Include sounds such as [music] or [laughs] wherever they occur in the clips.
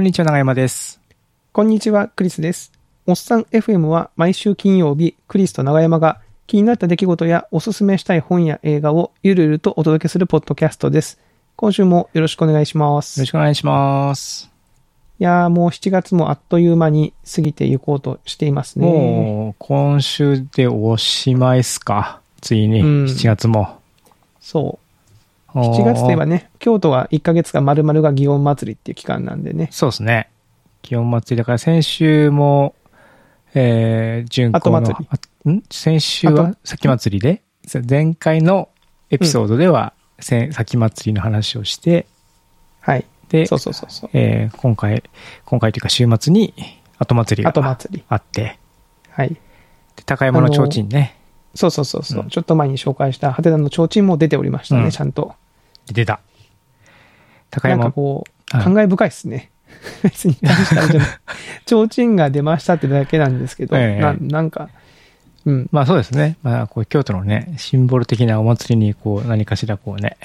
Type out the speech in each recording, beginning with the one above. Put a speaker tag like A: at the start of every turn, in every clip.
A: こんにちは、長山です。
B: こんにちは、クリスです。おっさん FM は毎週金曜日、クリスと長山が気になった出来事やおすすめしたい本や映画をゆるゆるとお届けするポッドキャストです。今週もよろしくお願いします。
A: よろ
B: い
A: しくお願いします。
B: やーもう7月もあっという間に過ぎていこうとしていますね。
A: もう、今週でおしまいっすか？ついに、
B: うん
A: 7月も。
B: そう。7月といえばね、京都は1ヶ月が丸々が祇園祭りっていう期間なんでね。
A: そうですね。気温祭りだから先週も、えー、巡行の、
B: 後祭
A: あん？先週は
B: 後？
A: 先祭りで、前回のエピソードでは、せ先祭りの話をして、
B: はい。
A: で、
B: そうそうそうそう。
A: えー今回、今回というか週末に後祭りが
B: 後祭り。
A: あって、
B: はい。
A: で高山の提灯ね、
B: そうそうそうそう、
A: うん
B: ちょっと前に紹介したハテナの提灯も出ておりましたね、
A: うん
B: ちゃんと。
A: 出た。高
B: なんか
A: 山、
B: こう、
A: はい
B: 感慨深いですね。[laughs] 別に大したあれじゃない。[laughs] 提灯が出ましたってだけなんですけど、
A: ええ
B: ななんか、うん。
A: まあそうですね。まあこう京都のね、シンボル的なお祭りにこう何かしらこうね、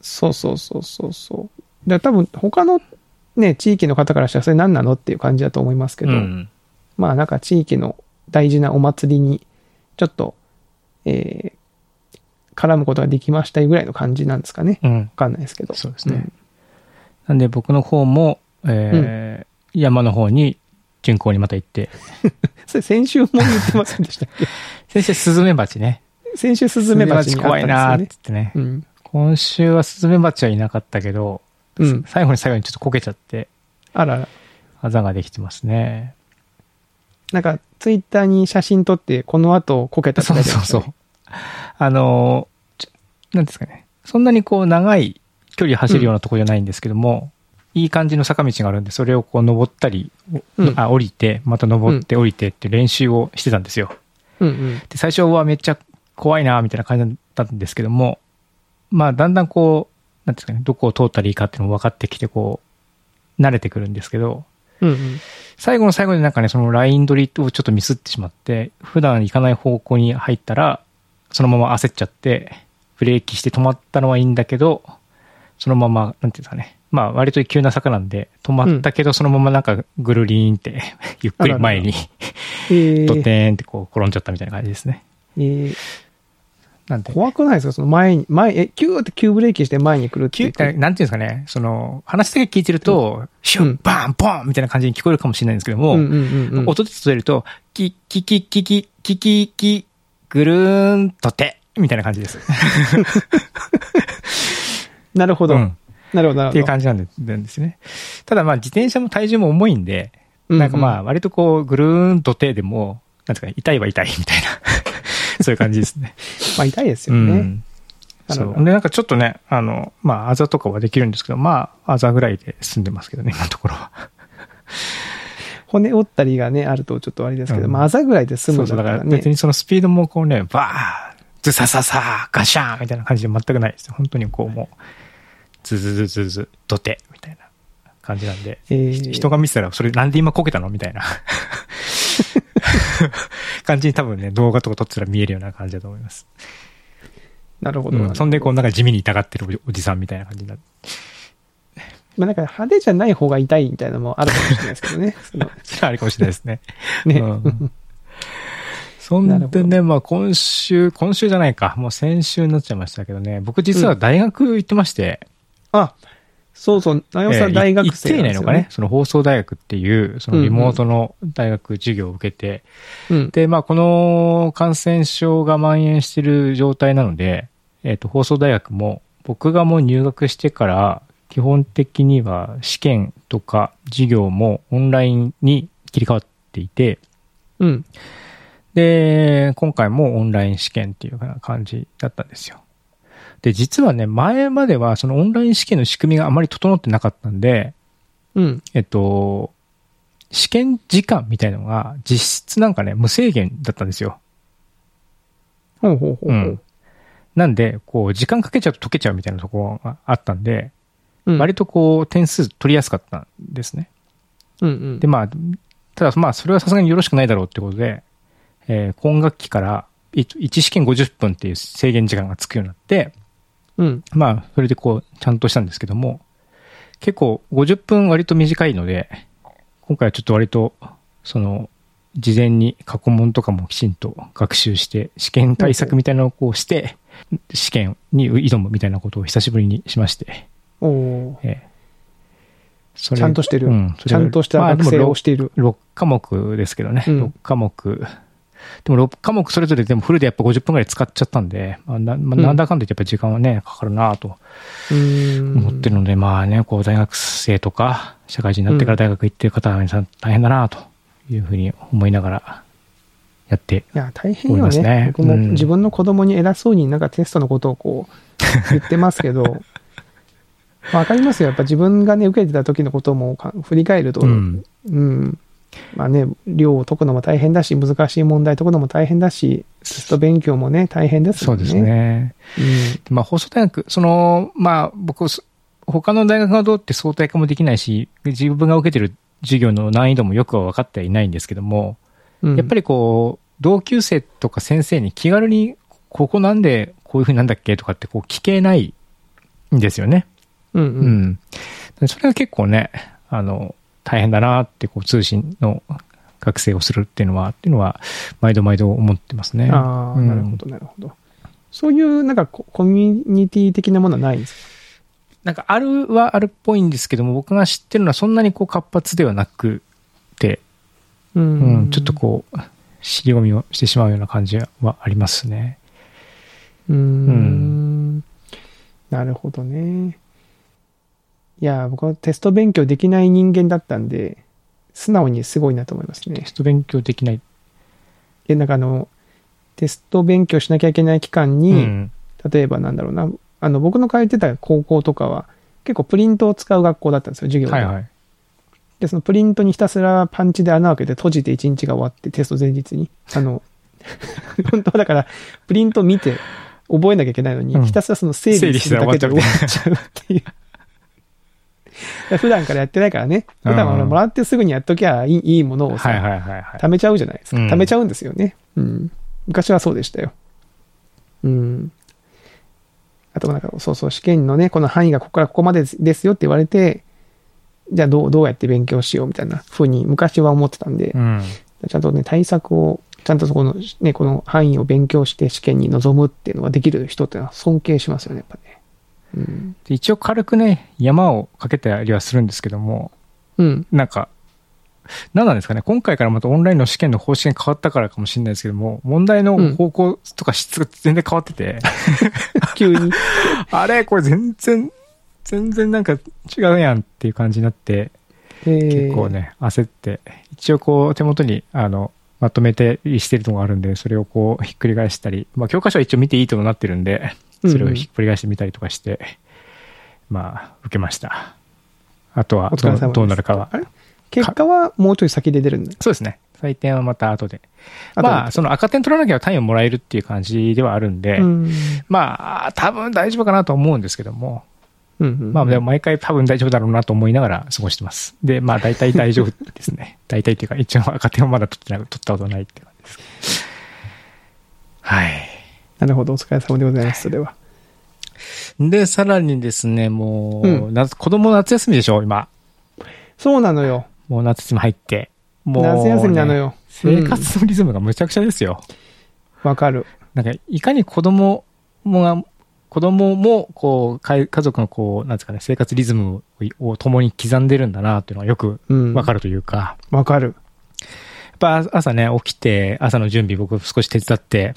B: そうそうそうそうそう。で多分他のね、地域の方からしたらそれ何なのっていう感じだと思いますけど、
A: うん
B: まあなんか地域の大事なお祭りにちょっと、えー絡むことができましたぐらいの感じなんですかね。
A: うん
B: わ。かんないですけど。
A: そうですねなんで僕の方も、えー山の方に巡行にまた行って、[laughs]
B: それ先週も言ってませんでしたっけ？[laughs]
A: 先生スズメバチね。
B: 先週スズメバチ
A: 怖いなーって
B: ですよね。
A: 言ってね。
B: うん。
A: 今週はスズメバチはいなかったけど、
B: うん。
A: 最後に最後にちょっとこけちゃって、
B: あらら。
A: あざができてますね。
B: なんか、ツイッターに写真撮って、この後こけた
A: そうそうそう。あのなんですかね。そんなにこう長い距離走るようなとこじゃないんですけども、いい感じの坂道があるんで、それをこう登ったり、
B: うん
A: あ、降りて、また登って降りてって練習をしてたんですよ。
B: うんうん。
A: で、最初はめっちゃ怖いな、みたいな感じだったんですけども、まあ、だんだんこう、なんですかね、どこを通ったらいいかっていうのも分かってきて、こう、慣れてくるんですけど、
B: うんうん。
A: 最後の最後でなんかね、そのライン取りをちょっとミスってしまって、普段行かない方向に入ったら、そのまま焦っちゃって、ブレーキして止まったのはいいんだけど、そのまま、なんていうんですかね。まあ、割と急な坂なんで、止まったけど、そのままなんか、ぐるりーんって [laughs] ゆっくり前に [laughs] ドテーンってこう、転んじゃったみたいな感じですね。
B: えー、
A: なんで。
B: 怖くないですか？その前に、前、え、キューって急ブレーキして前に来るっていう。
A: なんていうんですかね、その、話だけ聞いてると、
B: うん、シュ
A: ン、バーン、ポンみたいな感じに聞こえるかもしれないんですけども、
B: うんうんうんうん、
A: 音でキッると、キッキキッキキッキキッキぐるーんとて、みたいな感じです。[laughs]
B: なるほど。
A: うん
B: なるほど。
A: っていう感じなんでなんですね。ただまあ自転車も体重も重いんで、
B: う
A: なんかまあ
B: あ、
A: 割とこう、ぐるーんとてでも、なんですかね、痛いは痛いみたいな、[laughs] そういう感じですね。[laughs]
B: まあ痛いですよね。
A: うん。
B: なるほど
A: そう。で、なんかちょっとね、あの、まあ、あざとかはできるんですけど、まあ、あざぐらいで済んでますけどね、今のところは。
B: 骨折ったりがね、あるとちょっとあれですけど、
A: うん
B: まああざぐらいで済むん
A: そうそう、だから
B: だからね。
A: 別にそのスピードもこうね、バーズサササガシャーンみたいな感じで全くないですよ。本当にこうもう、ズズズズズ、ドテみたいな感じなんで、
B: えー
A: 人が見てたら、それなんで今こけたの？みたいな [laughs] 感じに多分ね、動画とか撮ってたら見えるような感じだと思います。
B: なるほど。
A: うん。そんでこうなんか地味に痛がってるおじさんみたいな感じになって。
B: まあなんか派手じゃない方が痛いみたいなのもあるかもしれないですけどね。[laughs] その
A: それはあるかもしれないですね。[laughs]
B: ね。
A: うんそんでね、まあ今週、今週じゃないか、もう先週になっちゃいましたけどね、僕実は大学行ってまして、
B: あ、そうそう、長山さ
A: えー
B: ん大学
A: 行って
B: 生なんですよ、
A: いないのかね、。その放送大学っていう、そのリモートの大学授業を受けて、
B: うん。
A: で、まあこの感染症が蔓延してる状態なので、えっ、と、放送大学も、僕がもう入学してから、基本的には試験とか授業もオンラインに切り替わっていて、
B: うん。
A: で、今回もオンライン試験っていうような感じだったんですよ。で、実はね、前まではそのオンライン試験の仕組みがあまり整ってなかったんで、
B: うん。
A: えっと、試験時間みたいなのが実質なんかね、無制限だったんですよ。
B: ほうほうほうほう。
A: うんなんで、こう、時間かけちゃうと解けちゃうみたいなところがあったんで、
B: うん
A: 割とこう、点数取りやすかったんですね。
B: うんうん。
A: で、まあ、ただまあ、それはさすがによろしくないだろうってことで、えー今学期から1試験50分っていう制限時間がつくようになって、
B: うん。
A: まあ、それでこう、ちゃんとしたんですけども、結構50分割と短いので、今回はちょっと割と、その、事前に過去問とかもきちんと学習して、試験対策みたいなのをこうして、試験に挑むみたいなことを久しぶりにしまして、
B: おおー
A: ええそれ
B: ちゃんとしてる。
A: うん、
B: ちゃんとした学生をしている。
A: 6科目ですけどね、
B: うん
A: 6科目。でも6科目それぞれでもフルでやっぱ50分くらい使っちゃったんで、まあなまあ
B: うん
A: なんだかんだ言ってやっぱ時間はね、かかるなと。思ってるので、まあね、こう大学生とか、社会人になってから大学行ってる方は皆さん大変だなというふうに思いながらやって、
B: いや、大変よ
A: ね
B: ね。僕も
A: うん
B: 自分の子供に偉そうになんかテストのことをこう言ってますけど、[laughs] わかりますよ。やっぱ自分がね、受けてた時のこともか振り返ると、
A: う
B: うん。
A: ん、
B: まあね、量を解くのも大変だし、難しい問題解くのも大変だし、テスト勉強もね、大変ですもね。
A: そうんです。ね。まあ放送大学、その、まあ僕、そ他の大学がどうって相対化もできないし、自分が受けてる授業の難易度もよくは分かってはいないんですけども、
B: うん。
A: やっぱりこう、同級生とか先生に気軽に、ここなんでこういう風になんだっけとかってこう聞けないんですよね。
B: うん
A: う
B: うん。
A: ん。それが結構ね、あの、大変だなって、こう、通信の学生をするっていうのは、っていうのは、毎度毎度思ってますね。
B: ああ、
A: うん
B: なるほど、なるほど。そういう、なんかコ、コミュニティ的なものはないんですか？
A: なんか、あるはあるっぽいんですけども、僕が知ってるのはそんなにこう、活発ではなくて、
B: う
A: うん、ちょっとこう、尻込みをしてしまうような感じはありますね。
B: うーん
A: ん
B: なるほどね。いや、僕はテスト勉強できない人間だったんで、素直にすごいなと思いますね
A: テ。スト勉強できない。
B: え、なんかあの、テスト勉強しなきゃいけない期間
A: う
B: に、
A: ん。
B: 例えばなんだろうな、あの、僕の通ってた高校とかは、結構プリントを使う学校だったんですよ、授業が。
A: はいはい。
B: で、そのプリントにひたすらパンチで穴を開けて閉じて一日が終わって、テスト前日に。あの、[laughs] 本当はだから、プリント見て覚えなきゃいけないのに、
A: うん
B: ひたすらその整理するだけで終わっちゃうっていう。[laughs] 普段からやってないからね。普段は
A: うん
B: もらってすぐにやっときゃいいいいものをさ。貯めちゃうじゃないですか。
A: うん
B: 貯めちゃうんですよね。うん。昔はそうでしたよ。うん。あとなんか、そうそう、試験のね、この範囲がここからここまでですよって言われて、じゃあどう、どうやって勉強しようみたいな風に昔は思ってたんで
A: う、ん。
B: ちゃんとね、対策を、ちゃんとそこの、ね、この範囲を勉強して試験に臨むっていうのができる人ってのは尊敬しますよね、やっぱね。うん。
A: で一応軽くね、山をかけたりはするんですけども、
B: うん。
A: なんか、何なんですかね、今回からまたオンラインの試験の方針が変わったからかもしれないですけども、問題の方向とか質が全然変わってて、[laughs]
B: 急に。[laughs]
A: あれこれ全然、全然なんか違うやんっていう感じになって、
B: えー
A: 結構ね、焦って、一応こう手元に、あの、まとめてしてるのがあるんで、それをこうひっくり返したり、まあ教科書は一応見ていいとなってるんで、それをひっくり返してみたりとかして、まあ、受けました。あとはどうどうなるかは。
B: 結果はもうちょい先で出るんだ。
A: そうですね。採点はまた後で。
B: あと
A: まあ、その赤点取らなきゃ単位をもらえるっていう感じではあるんで、
B: うん。
A: まあ、多分大丈夫かなと思うんですけども、
B: うんうん
A: まあ、でも毎回多分大丈夫だろうなと思いながら過ごしてます。で、まあ、大体大丈夫ですね。[laughs] 大体っていうか、一応赤点をまだ取ってない、取ったことないって感じです。はい。
B: なるほど、お疲れ様でございます、それは。
A: で、さらにですね、もう、
B: うん
A: 夏子供夏休みでしょ、今。
B: そうなのよ。
A: もう夏休み入って。もう、
B: 夏休みなのよ。
A: 生活のリズムがむちゃくちゃですよ。
B: わかる。
A: なんか、いかに子供もが、子供も、こう、かい家族のこう、なんですかね、生活リズムをを共に刻んでるんだな、っていうのがよく
B: うん。る。
A: わかるというか、
B: わかる。
A: やっぱ朝ね、起きて、朝の準備僕少し手伝って、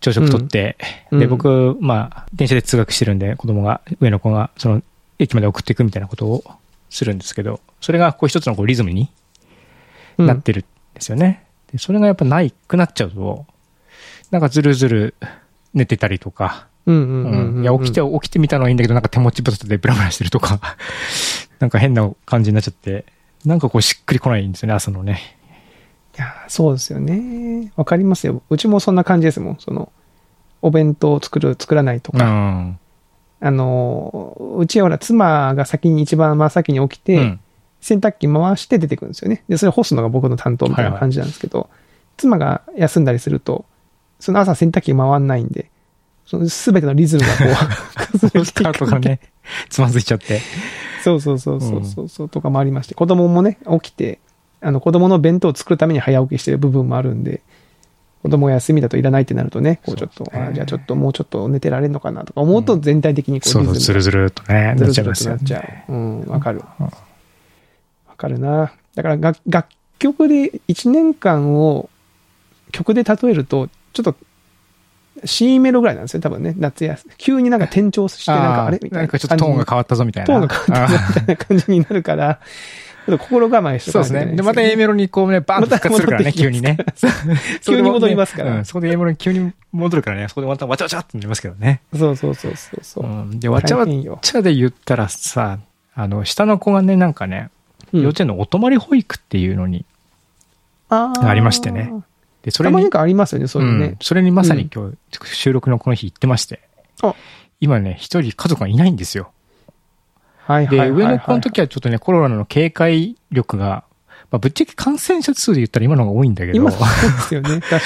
A: 朝食取って、
B: うんうん
A: で、僕、まあ、電車で通学してるんで、子供が、上の子が、その、駅まで送っていくみたいなことをするんですけど、それがこう一つのこうリズムに
B: うん
A: なってるんですよね。で、それがやっぱないくなっちゃうと、なんかずるずる寝てたりとか。いや、起きて、起きてみたのはいいんだけど、なんか手持ちぶたでブラブラしてるとか、[laughs] なんか変な感じになっちゃって、なんかこうしっくりこないんですよね、朝のね。
B: いや、そうですよね。わかりますよ。うちもそんな感じですもん。その、お弁当を作る、作らないと
A: う
B: か。
A: ん。
B: あの、うちはほら、妻が先に一番真っ先に起きて、
A: うん
B: 洗濯機回して出てくるんですよね。で、それ干すのが僕の担当みたいな感じなんですけど、妻が休んだりすると、その朝洗濯機回んないんで、その全てのリズムがこう、[laughs] 崩れていく
A: スタートがね。つまずいちゃって。
B: そうそうそうそうそうそう、とかもありまして、子供もね、起きて、あの、子供の弁当を作るために早起きしてる部分もあるんで、子供が休みだといらないってなるとね、こうちょっと、
A: ね
B: あじゃあちょっともうちょっと寝てられるのかなとか思うと全体的にこう
A: そうそう、ずるずるっとね、
B: ずるずる
A: ちゃいますよ
B: となっちゃ
A: ね。
B: う。うん、わかる。
A: うん
B: わかるな。だから楽楽曲で1年間を曲で例えると、ちょっと C メロぐらいなんですよ、多分ね、夏休み。急になんか転調して、なんかあれ？みたいな。
A: なんかちょっとトーンが変わったぞみたいな。
B: トーンが変わったぞみたいな感じになあるから、心構えして
A: そうですね。で、また A メロにこうね、バーンと復活するからね、急にね。[laughs]
B: 急に戻りますから
A: うん、そこで A メロに急に戻るからね、そこでまたわちゃわちゃってなりますけどね。
B: そうそうそうそうそうう。
A: ん。で、わちゃわちゃで言ったらさ、あの、下の子がね、なんかね、
B: うん
A: 幼稚園のお泊まり保育っていうのに、
B: あー
A: ありましてね。で、それに
B: ありますよね、そういうのね
A: ん。それにまさに今日、収録のこの日行ってまして。
B: あ
A: 今ね、一人家族がいないんですよ。で、
B: はいはいはいはい。
A: 上の子の時はちょっとね、コロナの警戒力が、まあ、ぶっちゃけ感染者数で言ったら今の方が多いんだけど、
B: 今そうですよね、確かに。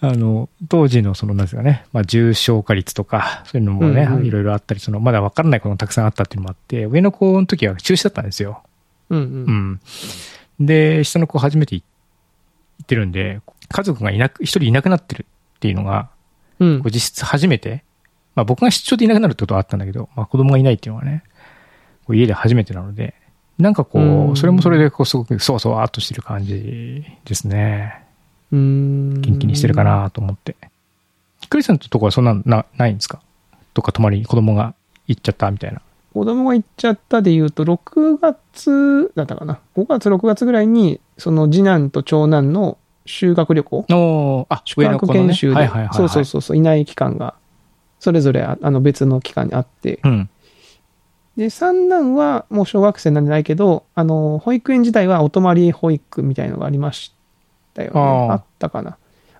B: [laughs]
A: あの、当時のその、なんですかね、まあ、重症化率とか、そういうのもね、
B: うんうん
A: いろいろあったり、その、まだ分からないこともたくさんあったっていうのもあって、上の子の時は中止だったんですよ。
B: うんう。
A: うんん。で、下の子初めて行ってるんで、家族がいなく、一人いなくなってるっていうのが、
B: うん
A: 実質初めて、まあ僕が出張でいなくなるってことはあったんだけど、まあ子供がいないっていうのはね、家で初めてなので、なんかこ
B: う
A: それもそれでこうすごくそわそわっとしてる感じですね。
B: うーん。
A: 元気にしてるか。なと思って。クリスさんのとこはそんなな、ないんですか？どっか泊まりに子供が行っちゃったみたいな。
B: 子供が行っちゃったで言うと、6月だったかな？5月、6月ぐらいに、その次男と長男の修学旅行
A: おあ、
B: 研修で、
A: はいはいはいはい。
B: そうそうそうそう、いない期間が、それぞれああの別の期間にあって、
A: うん。
B: で、三男はもう小学生なんじゃないけど、あの、保育園時代はお泊まり保育みたいのがありましたよね。
A: あー
B: あったかな。あ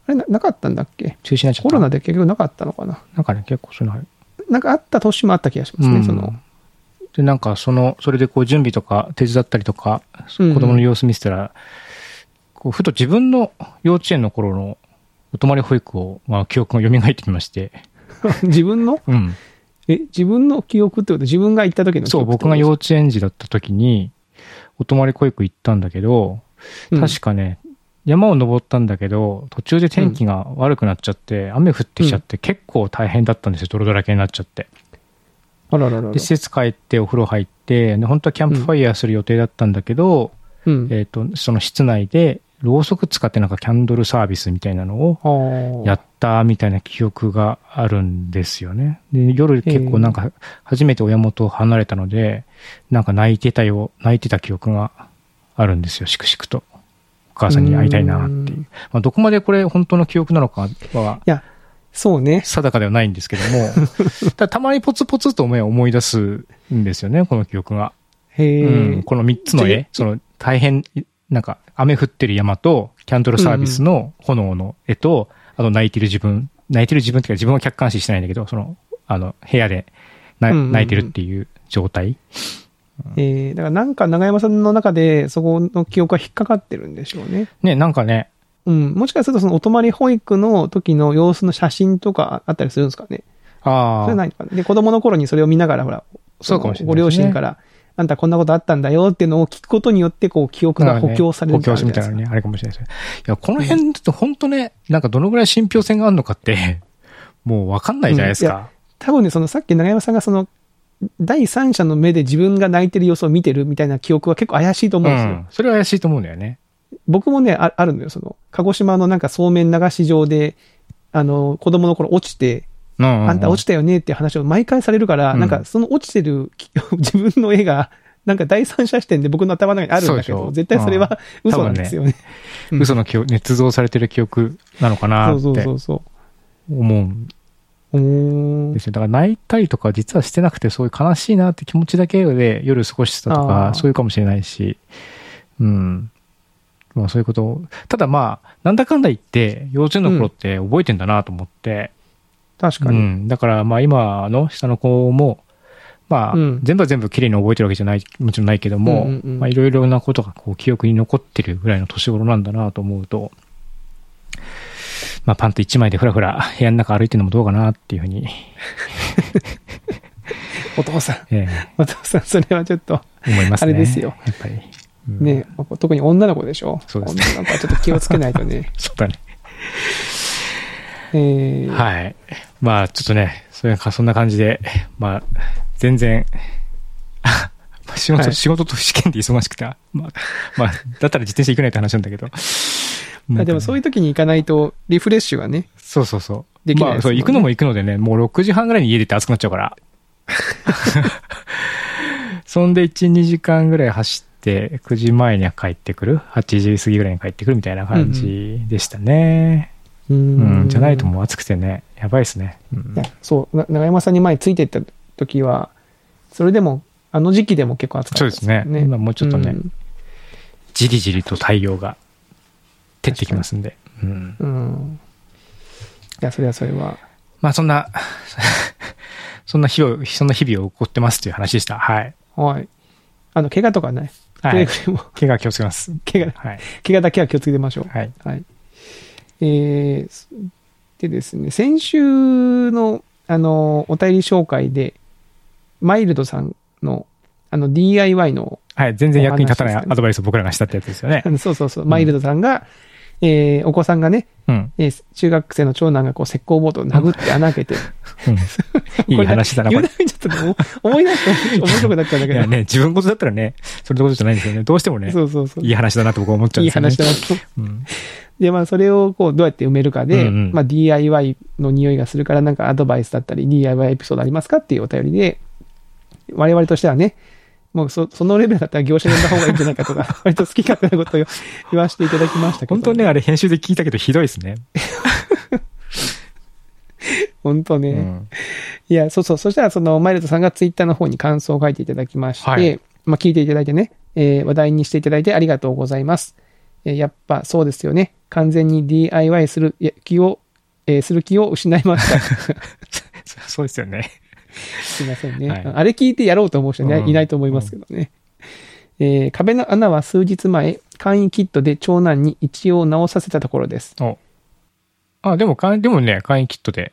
B: れな、なかったんだっけ？
A: 中止になっちゃった。
B: コロナで結局なかったのかな？
A: なんかね、結構そういうのある。
B: なんかあった年もあった気がしますね、
A: うん
B: その。
A: で、なんかその、それでこう準備とか手伝ったりとか、
B: うんうん
A: 子供の様子見せたら、こうふと自分の幼稚園の頃のお泊まり保育を、まあ記憶が蘇ってきまして、[laughs]
B: 自分の？
A: うん。
B: え、自分の記憶ってこと？自分が行った時の記
A: そう、
B: 憶
A: 僕が幼
B: よ、
A: 稚園児だった時に、お泊まり保育行ったんだけど、
B: うん。
A: 確かね、山を登ったんだけど、途中で天気が悪くなっちゃって、雨降ってきちゃって、結構大変だったんですよ、泥だらけになっちゃって。
B: あらららら。
A: で、施設帰ってお風呂入って、で本当はキャンプファイヤーする予定だったんだけど、
B: うん。
A: えっ、と、その室内で、ろうそく使ってなんかキャンドルサービスみたいなのを
B: あ
A: やったみたいな記憶があるんですよね。で、夜結構なんか初めて親元を離れたので、なんか泣いてたよ、泣いてた記憶があるんですよ、しくしくと。お母さんに会いたいなっていうう。
B: ん
A: まあ、どこまでこれ本当の記憶なのかは
B: いや、そうね。
A: 定かではないんですけども、[laughs] ただたまにポツポツと思い出すんですよね、この記憶が。
B: へえ、
A: うん、この3つの絵、その大変、なんか雨降ってる山と、キャンドルサービスの炎の絵と、あと泣いてる自分、泣いてる自分っていうか自分は客観視してないんだけど、その、あの、部屋で泣いてるっていう状態。
B: えーだからなんか長山さんの中でそこの記憶が引っかかってるんでしょうね。
A: ね、なんかね、
B: うん。もしかするとそのお泊まり保育の時の様子の写真とかあったりするんですかね。そ
A: ああ、
B: れはないのかな。で、子供の頃にそれを見ながら、ほら、
A: そうかもしれないね
B: 両親から、あんたこんなことあったんだよっていうのを聞くことによって、こう、記憶が補強される
A: 補強するみたいな
B: ね。
A: ね、あれかもしれないですね。いや、この辺って本当ね、なんかどのぐらい信憑性があるのかって、[laughs] もうわかんないじゃないですか。
B: 多分ね、そのさっき長山さんがその、第三者の目で自分が泣いてる様子を見てるみたいな記憶は結構怪しいと思うんですよ。
A: うん。それは怪しいと思うんだよね。
B: 僕もね、ああるのよ。その、鹿児島のなんかそうめん流し場で、あの、子供の頃落ちて、
A: うん
B: あんた落ちたよねって話を毎回されるから、
A: うん。
B: なんかその落ちてるき [laughs] 自分の絵が、なんか第三者視点で僕の頭の中にあるんだけど、絶対それは嘘なんですよね。うん。
A: 嘘の記憶、捏造されてる記憶なのかな
B: そう
A: って。
B: そうそうそ
A: 思う。ん
B: う。おー
A: ですよ。だから泣いたりとか実はしてなくて、そういう悲しいなって気持ちだけで夜過ごしてたと
B: あ
A: か、
B: ー。
A: そういうかもしれないし、うん。まあそういうこと。をただまあ、なんだかんだ言って、幼稚園の頃って覚えてんだなと思って、
B: 確かに。
A: うん。だからまあ今の下の子も、まあ、
B: うん
A: 全部は全部綺麗に覚えてるわけじゃない、もちろんないけども、
B: うんうんうん
A: まあいろいろなことがこう記憶に残ってるぐらいの年頃なんだなと思うと、まあパンツ一枚でふらふら部屋の中歩いてるのもどうかなっていうふうに [laughs]
B: お父さん、
A: え
B: お父さん、それはちょっと、
A: え思いますね。
B: あれですよ。
A: やっぱり。うん
B: ね、特に女の子でしょ？
A: そうですね
B: 女の子はちょっと気をつけないとね。[laughs]
A: そうだね。
B: えー、
A: はい。まあ、ちょっとね、それか、そんな感じで、まあ、全然、まあ仕事、
B: はい
A: 仕事と試験で忙しくて、まあ、まあ、だったら自転車行くないって話なんだけど。
B: あでもそういう時に行かないと、リフレッシュがね、
A: そうそうそう。
B: できない
A: まあ、そう、行くのも行くのでね、もう6時半ぐらいに家出て暑くなっちゃうから。[laughs] そんで1、2時間ぐらい走って、9時前には帰ってくる ?8 時過ぎぐらいに帰ってくるみたいな感じでしたね。
B: う
A: うん、じゃないと
B: う
A: もう暑くてね、やばいですね。うん
B: そう、な長山さんに前ついてった時は、それでも、あの時期でも結構暑かった
A: そうですね今もうちょっとね
B: ん
A: じりじりと太陽が照ってきますんで。うん。
B: うん。いや、それはそれは。
A: まあそんな、[laughs] そんな日を、そんな日々を起こってますという話でした。はい。
B: はい。あの、怪我とかね。
A: はい
B: くれぐれも、
A: 怪我気をつけます。
B: 怪我、
A: はい。
B: 怪我だけは気をつけてましょう。
A: はい。
B: はい。えー、でですね、先週の、あの、お便り紹介で、マイルドさんの、あの、DIY の、
A: はい。全然役に立たないアドバイスを僕らがしたってやつですよね [laughs]
B: そうそうそう、マイルドさんが、えーお子さんがね、
A: うん。
B: えー中学生の長男がこう石膏ボードを殴って穴開けて、
A: うん [laughs] いい話だな、これ
B: ちょっと思い出して面白くなっちゃうんだけど。
A: いやね、自分事だったらね、それどころじゃないんですよね。どうしてもね、
B: そうそうそう。
A: いい話だなと僕は思っちゃうん
B: いい
A: ですよね。
B: 話だなと。
A: うん。
B: で、まあ、それをこう、どうやって埋めるかで、
A: うんうん
B: まあ、DIY の匂いがするから、なんかアドバイスだったり、DIY エピソードありますかっていうお便りで、我々としてはね、もうそそのレベルだったら業者呼んだ方がいいんじゃないかとか、[laughs] 割と好き勝手なことを言わせていただきましたけど。
A: 本当にね、あれ編集で聞いたけどひどいですね。[laughs]
B: 本当ね。
A: うん。
B: いや、そうそう。そしたら、その、マイルドさんがツイッターの方に感想を書いていただきまして、
A: はい
B: まあ、聞いていただいてね、えー話題にしていただいてありがとうございます。えーやっぱそうですよね。完全に DIY する気を、えーする気を失いました。[laughs]
A: そうですよね。
B: すいませんね。
A: はい
B: あれ聞いてやろうと思う人ね、
A: うん
B: いないと思いますけどね。えー壁の穴は数日前、簡易キットで長男に一応直させたところです。
A: お。あ、でも、かんでもね、簡易キットで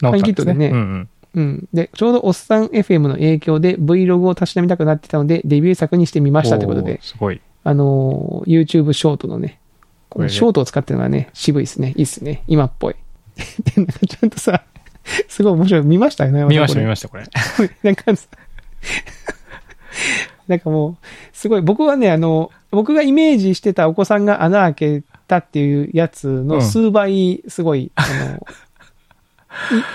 A: 治ったんですね。
B: 簡易キットでね
A: うんうん。
B: うん。で、ちょうどおっさん FM の影響で Vlog をたしなみたくなってたので、デビュー作にしてみましたということで
A: すごい。
B: あのー YouTube ショートのね、このショートを使ってるのはね、渋いですね。いいっすね。今っぽい。で、なんかちゃんとさ、[laughs] すごい面白い。見ました？よね
A: 見ました、見
B: ま
A: ました、これ。[laughs]
B: なんかさ、なんかもう、すごい、僕はね、あの、僕がイメージしてたお子さんが穴開けたっていうやつの数倍、すごい、あの、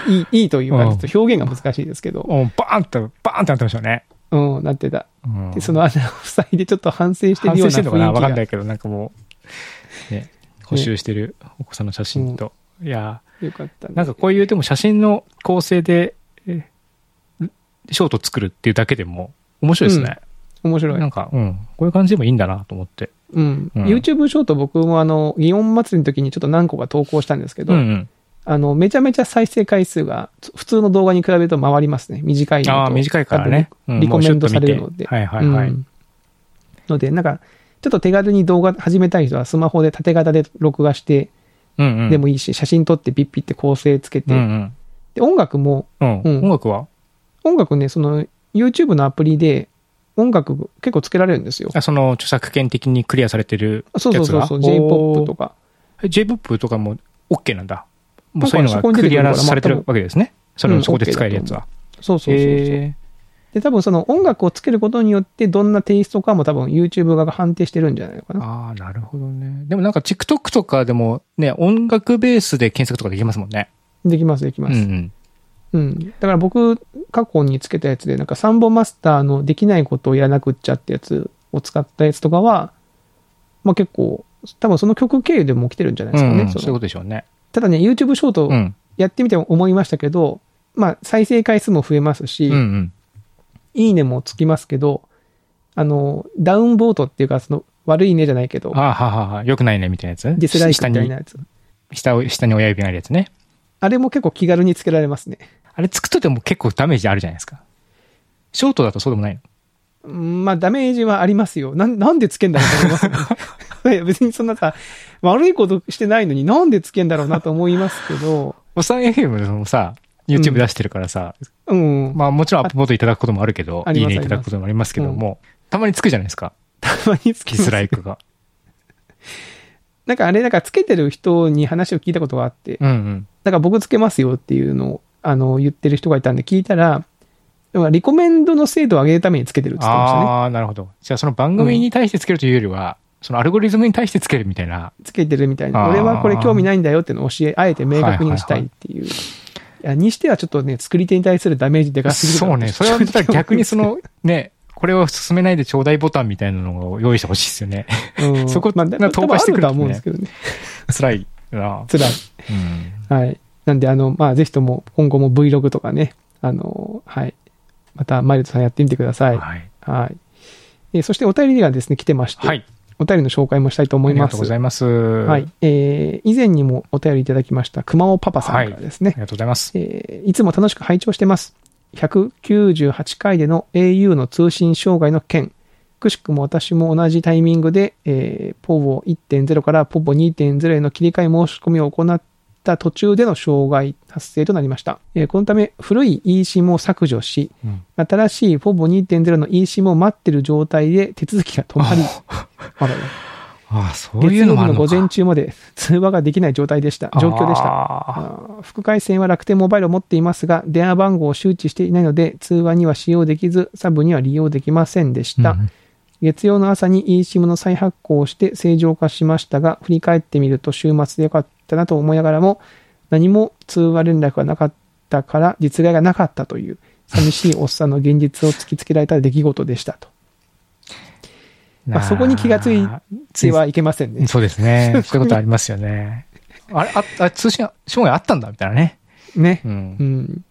B: いいいいいというか、ち
A: うん
B: ょっと表現が難しいですけど、
A: おバーンと、バーンってなってましたよね。
B: うん、なってた。
A: うん
B: で、その穴を塞いでちょっと反省して
A: 反
B: るような雰囲気が。
A: 省してんのかな？わかんないけど、なんかもう、ね、補修してるお子さんの写真と。いや
B: よかった、ね。
A: ーなんかこういう、でも写真の構成で、えショート作るっていうだけでも面白いですね。
B: 面白い
A: なん。か、うん、こういう感じでもいいんだなと思って。
B: うん。
A: うん
B: YouTube ショート僕もあの、祇園祭りの時にちょっと何個か投稿したんですけど、
A: うんうん。
B: あの、めちゃめちゃ再生回数が普通の動画に比べると回りますね。短いのと。
A: ああ、短いからね。うん
B: リコメントされるので。
A: はいはいはい。
B: うんので、なんか、ちょっと手軽に動画始めたい人はスマホで縦型で録画して
A: うんうん。
B: でもいいし、写真撮ってピッピって構成つけて、
A: うんうん。
B: で、音楽も、
A: うん。
B: うん
A: 音楽は？
B: 音楽ね、その YouTube のアプリで音楽結構つけられるんですよ。
A: あその著作権的にクリアされてるやつが？
B: そうそうそうそう、J-POP とか。
A: え J-POP とかも OK なんだ。もうんそういうのがクリアされてるわけですね。それそこで使えるやつは。
B: そうそうそうそう。
A: へ
B: で、多分その音楽をつけることによってどんなテイストかも多分 YouTube 側が判定してるんじゃないのか
A: ー
B: な。
A: ああ、なるほどね。でもなんか TikTok とかでもね、音楽ベースで検索とかできますもんね。
B: できます、できます。
A: うんうん。
B: うん。だから僕、過去につけたやつで、なんかサンボマスターのできないことをやらなくっちゃってやつを使ったやつとかは、まあ結構、多分その曲経由でも来てるんじゃないですかね。
A: うんうんそういうことでしょうね。
B: ただね、YouTube ショート
A: うん。
B: やってみて思いましたけど、まあ再生回数も増えますし、
A: うんうん。
B: いいねもつきますけど、あの、ダウンボートっていうか、その悪いねじゃないけど、
A: ああ、ははは。よくないね、みたいなやつ？
B: ディスライク
A: 下に
B: みたいな、やつ。
A: 下を、下に親指があるやつね。
B: あれも結構気軽につけられますね。
A: あれ作っといても結構ダメージあるじゃないですか。ショートだとそうでもないの？
B: うんまあ、ダメージはありますよ。なん、なんでつけんだろうと思いますよね [laughs] いや別にそんなさ、悪いことしてないのになんでつけんだろうなと思いますけど、
A: おさん FM のさ、YouTube 出してるからさ、
B: うん。
A: まあもちろんアップボードいただくこともあるけど、いいねいただくこともありますけども、たまにつくじゃないですか、
B: たまにつき
A: キスライクが。[laughs]
B: なんかあれ、なんかつけてる人に話を聞いたことがあって、
A: うんうん。
B: だから僕つけますよっていうのを、あの、言ってる人がいたんで聞いたら、要はリコメンドの精度を上げるためにつけてるって言ってましたね。
A: ああー、なるほど。じゃあその番組に対してつけるというよりは、そのアルゴリズムに対してつけるみたいな。
B: つけてるみたいな。俺はこれ興味ないんだよっていうのを教え、あえて明確にしたいっていう。いやにしてはちょっとね、作り手に対するダメージでかすぎる
A: そうね。それは逆にその、ね、これを進めないでちょうだいボタンみたいなのを用意してほしいですよね。
B: うん
A: そこ
B: まあ、
A: が透過してくる
B: 多分あとは思うんですけどね。
A: 辛いな。[laughs]
B: 辛い。
A: うん。
B: はい。なんで、あの、まあ、ぜひとも今後も Vlog とかね、あの、はい。また、マイルドさんやってみてください。
A: はい。
B: はい。えーそしてお便りがですね、来てまして、
A: はい。
B: お便りの紹介もしたいと思います。
A: ありがとうございます。
B: は。
A: はい
B: えー以前にもお便りいただきました、熊尾パパさんからですね。
A: ありがとうございます。
B: えーいつも楽しく拝聴してます。198回での au の通信障害の件。くしくも私も同じタイミングで、えー、ポボ1.0からポボ2.0への切り替え申し込みを行った途中での障害発生となりました。えーこのため、古い eSIM を削除し、
A: うん
B: 新しいポボ2.0の eSIM を待ってる状態で手続きが止まり、[laughs] あらら
A: ああ、そういうの
B: 月曜日の。午前中まで通話ができない状態でした。状況でした。副回線は楽天モバイルを持っていますが、電話番号を周知していないので、通話には使用できず、サブには利用できませんでした。
A: ーうん
B: 月曜の朝に eSIM の再発行をして正常化しましたが、振り返ってみると週末でよかったなと思いながらも、何も通話連絡がなかったから実害がなかったという、寂しいおっさんの現実を突きつけられた出来事でしたと。まあそこに気がついではいけませんね。
A: そうですね。そういうことありますよね。あれ、あ、あ通信障害あったんだ、みたいなね。
B: ね。
A: う。
B: うんん。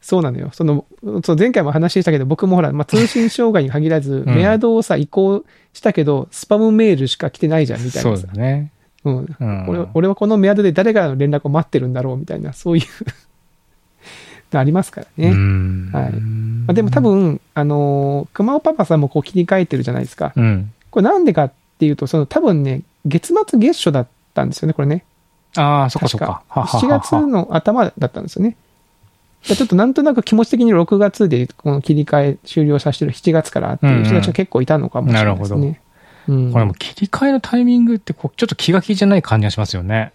B: そうなのよ。その、そう前回も話したけど、僕もほら、まあ、通信障害に限らず、[laughs]
A: うん
B: メアドをさ、移行したけど、スパムメールしか来てないじゃん、みたい
A: そう。だね。
B: うん。
A: うん。
B: 俺俺はこのメアドで誰からの連絡を待ってるんだろう、みたいな、[laughs] そういうのありますからね。
A: うん
B: はいまあ、でも多、分、あのー熊尾パパさんもこう切り替えてるじゃないですか。
A: うん。
B: これなんでかっていうと、その多分ね、月末月初だったんですよね、これね。
A: ああ、そっかそ
B: 確
A: っか
B: か。。
A: ははは
B: 7月の頭だったんですよね。でちょっとなんとなく気持ち的に6月でこの切り替え終了させてる7月からっていう人たちが結構いたのかもしれないですね。うん、
A: これもう切り替えのタイミングってこう、ちょっと気が気じゃない感じがしますよね。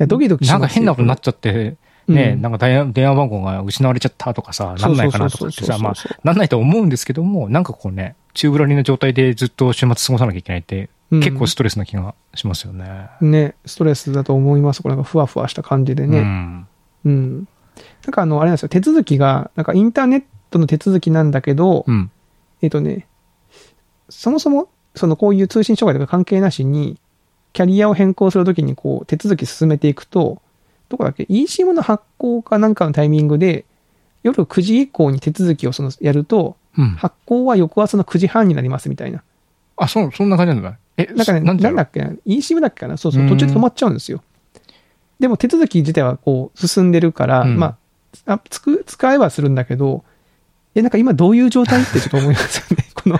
B: いやドキドキし
A: なん
B: ますよ
A: か変なことになっちゃって、ね、
B: うん
A: なんか電話電話番号が失われちゃったとかさ、なんないかなとかってさ、まあ、なんないと思うんですけども、なんかこうね、宙ぶらりの状態でずっと週末過ごさなきゃいけないって、
B: うん
A: 結構ストレスな気がしますよね。
B: ね、ストレスだと思います。これなんかふわふわした感じで
A: う
B: ね。
A: ん。
B: うん。なんかあの、あれなんですよ、手続きが、なんかインターネットの手続きなんだけど、
A: うん。
B: えっとね、そもそも、そのこういう通信障害とか関係なしに、キャリアを変更するときにこう手続き進めていくと、どこだっけ ?eSIM の発行かなんかのタイミングで、夜9時以降に手続きをそのやると、
A: うん。
B: 発行は翌朝の9時半になりますみたいな。
A: あ、そう、そんな感じなんだ。え、
B: なんかね、なん
A: でだ
B: っけな ?eSIM だっけかな？そうそうう、
A: ん
B: 途中で止まっちゃうんですよ。でも手続き自体はこう進んでるから、
A: うん
B: まあ、あつく、使えはするんだけど、え、なんか今どういう状態？ってちょっと思いますよね。[laughs] この、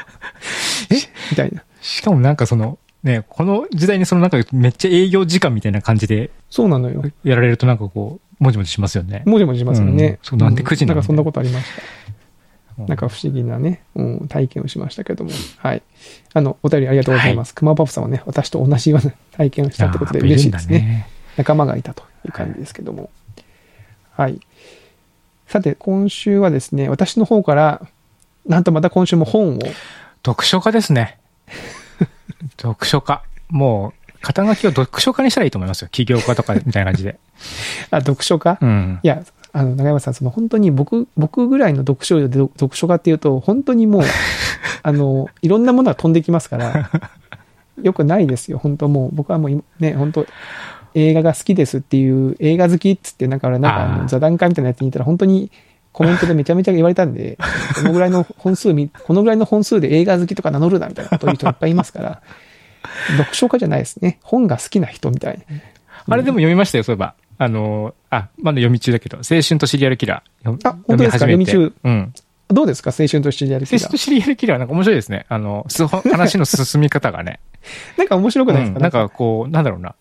B: え？みたいな。
A: しかもなんかその、ね、この時代にそのなんかめっちゃ営業時間みたいな感じで
B: そうなのよ。
A: やられるとなんかこう、もじもじしますよね。
B: もじもじしますよね。
A: うんそうなんで9時なの
B: なんかそんなことありました。
A: うん
B: なんか不思議なね、うん、体験をしましたけども。はい。あの、お便りありがとうございます。熊パパさんはね、私と同じような体験をしたってことで嬉しいですね。
A: ね
B: 仲間がいたという感じですけども。はい。さて、今週はですね、私の方から、なんとまた今週も本を、
A: 読書家ですね。読書家。もう、肩書きを読書家にしたらいいと思いますよ。起業家とかみたいな感じで。[laughs]
B: あ、読書家、
A: うん
B: い。や、あの、長山さん、その本当に僕、僕ぐらいの読書量で読書家っていうと、本当にもう、[laughs] あの、いろんなものが飛んできますから、よくないですよ。本当もう、僕はもう今ね、本当映画が好きですっていう映画好きっつって、なんか俺なんか座談会みたいなやつにいたら、本当にコメントでめちゃめちゃ言われたんで、[laughs] このぐらいの本数み、このぐらいの本数で映画好きとか名乗るなみたいなことを言う人いっぱいいますから、読書家じゃないですね。本が好きな人みたいな。
A: あれでも読みましたよ、そういえば。あの、あ、まだ読み中だけど、青春とシリアルキラー。
B: あ本当ですか？
A: 読み始めて
B: 読み
A: うん。
B: どうですか？青春としてやる気が
A: 青春と。シリアルキラーなんか面白いですね。あの、話の進み方がね。[laughs]
B: なんか面白くないですか、
A: うんなんかこう、なんだろうな。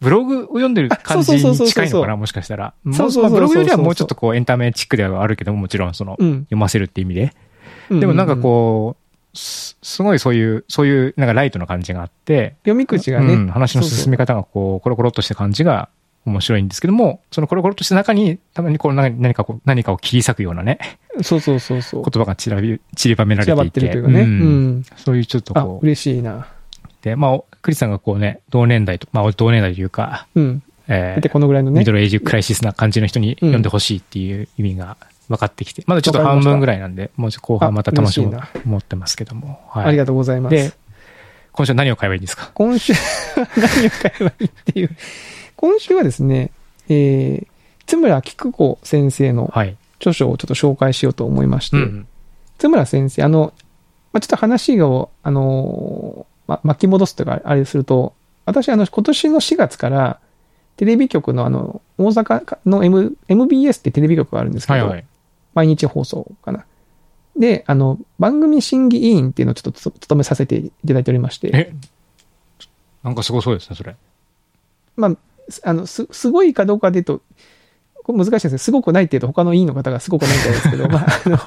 A: ブログを読んでる感じに近いのかな、もしかしたら。ブログよりはもうちょっとこうエンタメチックではあるけども、もちろんその、
B: うん。
A: 読ませるって意味で。
B: う
A: でもなんかこう、すすごいそういう、そういうなんかライトな感じがあって、
B: 読み口がね、
A: うん話の進め方がこう、コロコロっとした感じが面白いんですけども、そのコロコロっとした中に、たまにこう何何かこう、何かを切り裂くようなね、
B: そうそうそうそう。
A: 言葉が散らび、散りばめられ
B: 散らば
A: ていて。
B: ってるというかね。
A: う
B: うんん。
A: そういうちょっと
B: あ、
A: こう、
B: 嬉しいな。
A: で、まあ、クリスさんがこうね、同年代と、まあ、同年代というか、
B: うん。
A: え
B: で、このぐらいのね
A: ミド。ルエイジクライシスな感じの人に読んでほしいっていう意味が分かってきて、まだちょっと半分ぐらいなんで、もうちょっと後半また楽しもう
B: あ
A: と思ってますけども。はい。
B: ありがとうございます。
A: で、今週は何を買えばいいんですか？
B: 今週は [laughs] 何を買えばいいっていう。今週はですね、えー、津村菊子先生の
A: はい。
B: 著書をちょっと紹介しようと思いまして、
A: うん。
B: 津村先生、あの、まあ、ちょっと話を、あのーま、巻き戻すとか、あれすると、私、あの、今年の4月から、テレビ局のあの、大阪の、M、MBS ってテレビ局があるんですけど、
A: はいはい。
B: 毎日放送かな。で、あの、番組審議委員っていうのをちょっとつ務めさせていただいておりまして、
A: え？なんかすごそうですね、それ。
B: まあ、すあの、す、すごいかどうかで言うと、これ難しいですね。すごくないって言うと他の委員の方がすごくないみたいですけど、[laughs] まあ、あの、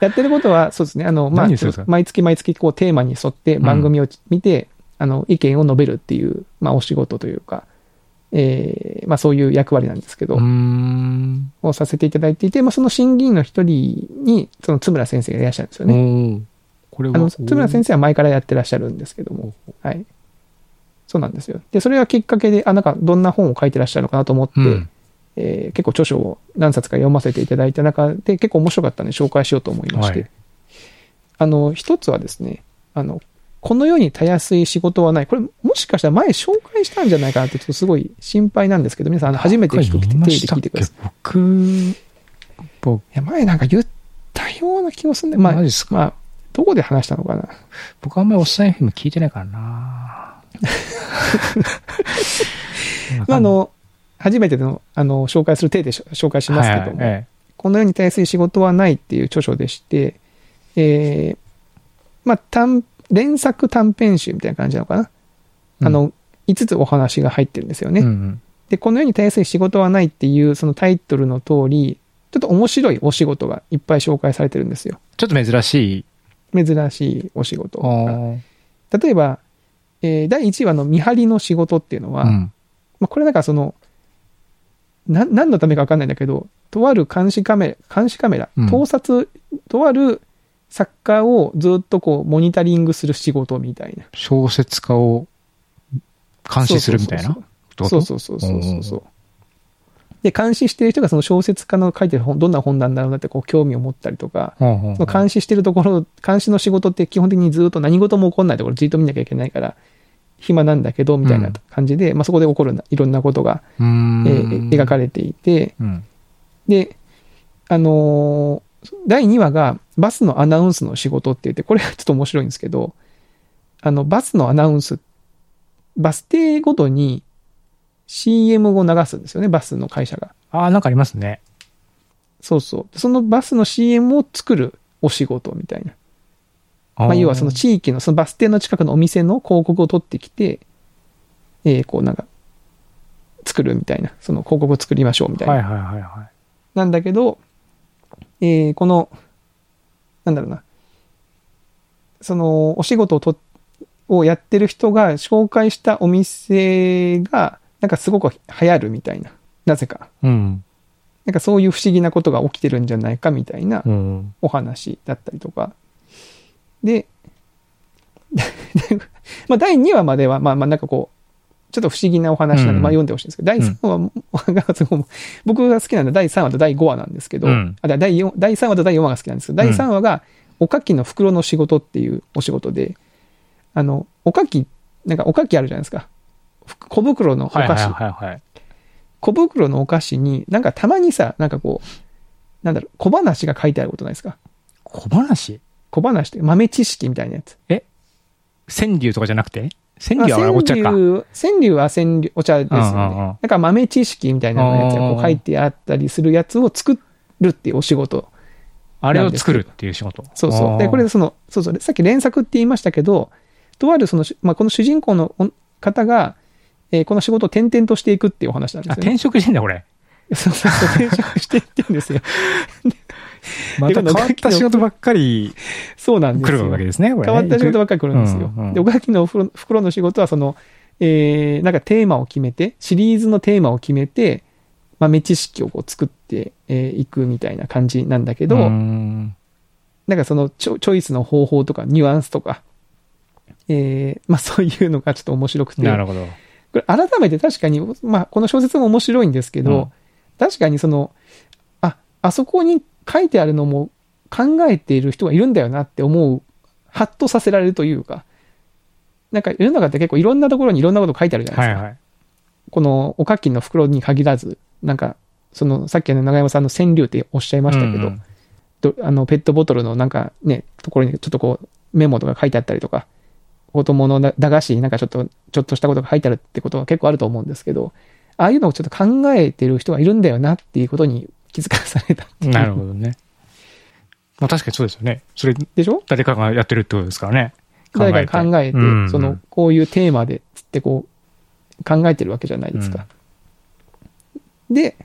B: やってることはそうですね。あの、まあ毎月毎月こうテーマに沿って番組を見て、あの、意見を述べるっていう、まあ、お仕事というか、えーまあ、そういう役割なんですけど。をさせていただいていて、まあ、その審議員の一人に、その津村先生がいらっしゃるんですよね。
A: これは。
B: あの、津村先
A: 生。
B: 生は前からやってらっしゃるんですけども、はい。そうなんですよ。で、それがきっかけで、あ、なんかどんな本を書いてらっしゃるのかなと思って、
A: うん。
B: えー結構著書を何冊か読ませていただいた中で結構面白かったので紹介しようと思いまして、
A: はい。
B: あの、一つはですね、あの、この世にたやすい仕事はない。これもしかしたら前紹介したんじゃないかなってちょっとすごい心配なんですけど、皆さんあの初めて聞く手で聞いてください。い
A: 僕、僕、
B: や、前なんか言ったような気もするんで、まあ、まあ、どこで話したのかな？
A: 僕あんまりおっさん FM 聞いてないからな。[laughs]
B: まあ、あ、の、初めての、あの、紹介する体で紹介しますけども、
A: はいはいえ
B: この世に対する仕事はないっていう著書でして、えーまあ、短、連作短編集みたいな感じなのかな？
A: うん
B: あの、5つお話が入ってるんですよね。
A: えうんうん
B: で、この世に対する仕事はないっていうそのタイトルの通り、ちょっと面白いお仕事がいっぱい紹介されてるんですよ。
A: ちょっと珍しい。
B: 珍しいお仕事
A: あ
B: が。
A: ー
B: 例えば、えー第1話の見張りの仕事っていうのは、
A: うん。
B: まあ、これなんかその、な、何のためかわかんないんだけど、とある監視カメラ、監視カメラ、
A: うん
B: 盗撮、とあるサッカーをずっとこう、モニタリングする仕事みたいな。
A: 小説家を監視するみたいな？
B: そうそうそうそうそう。で、監視してる人がその小説家の書いてる本、どんな本なんだろうなってこう興味を持ったりとか、
A: ほうほう
B: その監視してるところ、監視の仕事って基本的にずっと何事も起こんないところじっと見なきゃいけないから、暇なんだけど、みたいな感じで、まあそこで起こるないろんなことが、えー描かれていて、
A: うん。
B: で、あのー第2話がバスのアナウンスの仕事って言って、これはちょっと面白いんですけど、あの、バスのアナウンス、バス停ごとに CM を流すんですよね、バスの会社が。
A: ああ、なんかありますね。
B: そうそう。そのバスの CM を作るお仕事みたいな。まあ、要はその地域の、そのバス停の近くのお店の広告を取ってきて、えーこうなんか、作るみたいな。その広告を作りましょうみたいな。
A: はいはいはいはい。
B: なんだけど、えーこの、なんだろうな、その、お仕事をと、をやってる人が紹介したお店が、なんかすごく流行るみたいな。なぜか。
A: うん。
B: なんかそういう不思議なことが起きてるんじゃないかみたいな
A: うん。
B: お話だったりとか。で、[laughs] まあ第2話までは、まあまあなんかこう、ちょっと不思議なお話なんで、
A: うん。
B: まあ読んでほしいんですけど、第3話が、すごい僕が好きなのは第3話と第5話なんですけど、
A: うん。
B: あだ第4第3話と第4話が好きなんですけど、第3話がおかきの袋の仕事っていうお仕事で、あの、おかき、なんかおかきあるじゃないですか。ふ小袋のお菓子。小袋のお菓子に、なんかたまにさ、なんかこう、なんだろう、小話が書いてあることないですか？
A: 小話？
B: 小話って豆知識みたいなやつ。
A: 川柳とかじゃなくて？川
B: あ
A: 柳はお茶か。
B: 川柳、は川柳、お茶ですよね。
A: うんうんうん
B: なんか豆知識みたいなやつがこう書いてあったりするやつを作るっていうお仕事。
A: あれを作るっていう仕事。
B: そうそう。で、これその、そうそう。さっき連作って言いましたけど、とあるその、まあ、この主人公のお方が、えーこの仕事を転々としていくっていうお話なんです
A: あ、
B: よ、ね。
A: 転職してんだ、これ。[laughs]
B: そうそうそう、転職していってるんですよ。[laughs] [laughs]
A: また変わった仕事ばっかり
B: そうなんです
A: 来
B: よ。
A: るわけですね、これね。
B: 変わった仕事ばっかり来るんですよ。
A: うんうん
B: で、岡崎の袋袋の仕事は、その、えー、なんかテーマを決めて、シリーズのテーマを決めて、豆知識をこう作ってい、くみたいな感じなんだけど、
A: ん
B: なんかそのチョチョイスの方法とかニュアンスとか、えー、まあそういうのがちょっと面白くて、
A: なるほど。
B: これ改めて確かに、まあこの小説も面白いんですけど、
A: うん
B: 確かにその、あ、あそこに書いてあるのも考えている人がいるんだよなって思う、ハッとさせられるというか、なんか世の中って結構いろんなところにいろんなこと書いてあるじゃないですか。
A: はいはい。
B: このおかきの袋に限らず、なんか、そのさっきの長山さんの川柳っておっしゃいましたけど、
A: うんうん
B: とあのペットボトルのなんかね、ところにちょっとこうメモとか書いてあったりとか、子供のだ駄菓子になんかちょっと、ちょっとしたことが書いてあるってことは結構あると思うんですけど、ああいうのをちょっと考えてる人がいるんだよなっていうことに気づかされた。
A: なるほどね。まあ確かにそうですよね。それ、
B: でしょ？
A: 誰かがやってるってことですからね。
B: 誰かが考えて、
A: うん
B: その、こういうテーマで、つってこう、考えてるわけじゃないですか。で、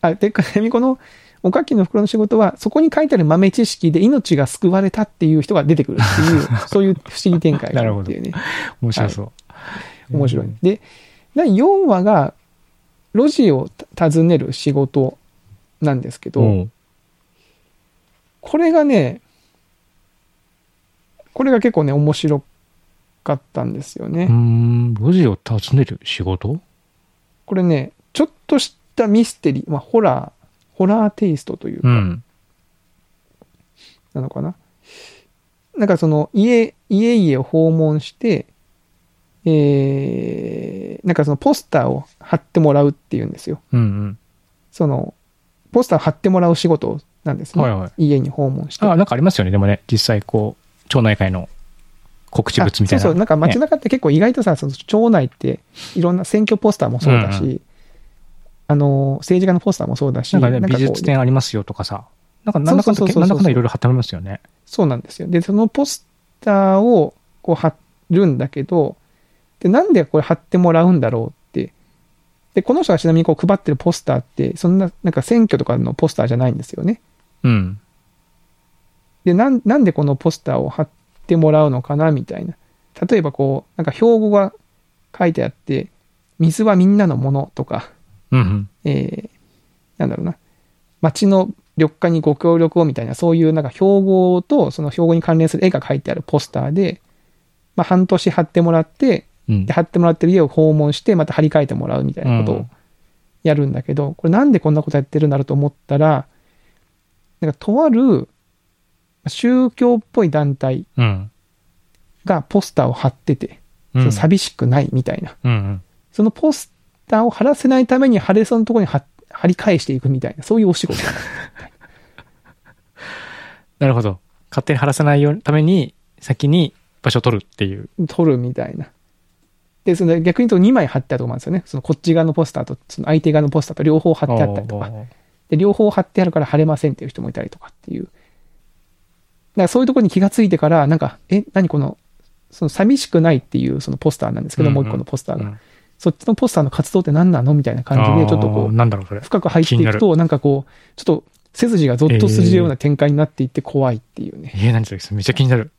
B: あ、で、かみこの、おかきの袋の仕事は、そこに書いてある豆知識で命が救われたっていう人が出てくるっていう、[laughs] そういう不思議展開があるっていうね。
A: 面白そう。
B: 面白い。で、第4話が、路地を訪ねる仕事なんですけど、
A: うん
B: これがね、これが結構ね、面白かったんですよね。
A: うーん、路地を訪ねる仕事？
B: これね、ちょっとしたミステリー、まあ、ホラー、ホラーテイストというか、
A: うん。
B: なのかな？なんかその、家、家々を訪問して、えー、なんかそのポスターを貼ってもらうっていうんですよ。
A: うん
B: その、ポスターを貼ってもらう仕事なんですね。
A: はいはい
B: 家に訪問して。
A: あ、なんかありますよね。でもね、実際こう、町内会の告知物みたいな。
B: あそうそう、なんか街
A: ね
B: 中って結構意外とさ、その町内っていろんな選挙ポスターもそうだし、
A: うんう
B: あの、政治家のポスターもそうだし、
A: なんかね、
B: こう
A: 美術展ありますよとかさ。なんか、なんだかんだ、なんだかんだいろいろ貼ってありますよね。
B: そうなんですよ。で、そのポスターをこう貼るんだけど、で、なんでこれ貼ってもらうんだろうって。で、この人がちなみにこう配ってるポスターって、そんな、なんか選挙とかのポスターじゃないんですよね。
A: うん。
B: で、なん、なんでこのポスターを貼ってもらうのかなみたいな。例えばこう、なんか標語が書いてあって、水はみんなのものとか、
A: うんうん。
B: えー、なんだろうな、町の緑化にご協力をみたいな、そういうなんか標語とその標語に関連する絵が書いてあるポスターで、まあ、半年貼ってもらって、
A: うん
B: で、貼ってもらってる家を訪問して、また貼り替えてもらうみたいなことをやるんだけど、これなんでこんなことやってるんだろうと思ったら、なんかとある宗教っぽい団体
A: うん。
B: がポスターを貼ってて、寂しくないみたいな。
A: うんうん。
B: そのポスターを貼らせないために貼れそうなところに貼貼り返していくみたいな、そういうお仕事。[laughs]
A: なるほど。勝手に貼らせないようために、先に場所を取るっていう。
B: 取るみたいな。で、その逆に言うと2枚貼ってあると思うんですよね。そのこっち側のポスターと、その相手側のポスターと両方貼ってあったりとか。で、両方貼ってあるから貼れませんっていう人もいたりとかっていう。だからそういうところに気がついてから、なんか、え、何この、その寂しくないっていうそのポスターなんですけど、
A: うんうん
B: もう一個のポスターが。
A: うん
B: そっちのポスターの活動って何なのみたいな感じで、ちょっとこう、
A: なんだろう、それ。
B: 深く入っていくと、なんかこう、ちょっと背筋がゾッとするような展開になっていって怖いっていうね。
A: えー、何それめっちゃ気になる。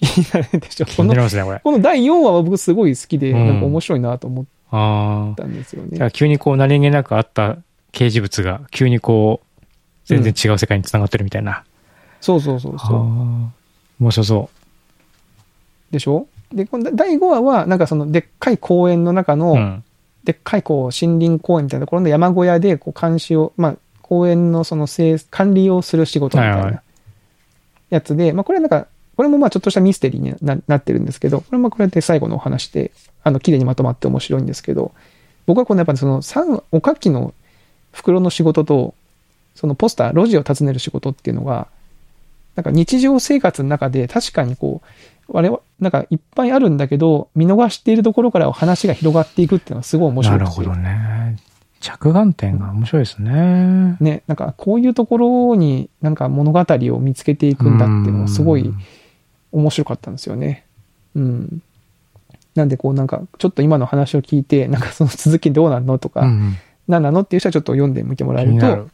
B: 気になるでしょ。
A: 気
B: この
A: になりますね、これ。
B: この第4話は僕すごい好きで、
A: うん
B: なんか面白いなと思っ。たんですよね。
A: 急にこう何気なくあった掲示物が急にこう全然違う世界に繋がってるみたいな。
B: そうそうそう
A: あ
B: そう。
A: ー面白そ
B: でしょで、この第5話は、なんかそのでっかい公園の中
A: う。
B: の、
A: うん。
B: でっかいこう森林公園みたいなところの山小屋でこう監視を、まあ、公園のその整管理をする仕事みたい
A: はいは
B: ないやつで、まあこれはなんか、これもまあちょっとしたミステリーにななってるんですけど、これもこれで最後のお話で、あの、綺麗にまとまって面白いんですけど、僕はこのやっぱりその三、おかきの袋の仕事と、そのポスター、路地を訪ねる仕事っていうのが、なんか日常生活の中で確かにこう、我々、なんかいっぱいあるんだけど、見逃しているところから話が広がっていくっていうのはすごい面白くて。
A: なるほどね。着眼点が面白いですね。
B: ね、なんかこういうところになんか物語を見つけていくんだっていうのがすごい面白かったんですよね。うん。なんでこうなんか、ちょっと今の話を聞いて、なんかその続きどうなんのとか、
A: うん
B: 何なのっていう人はちょっと読んでみてもらえると。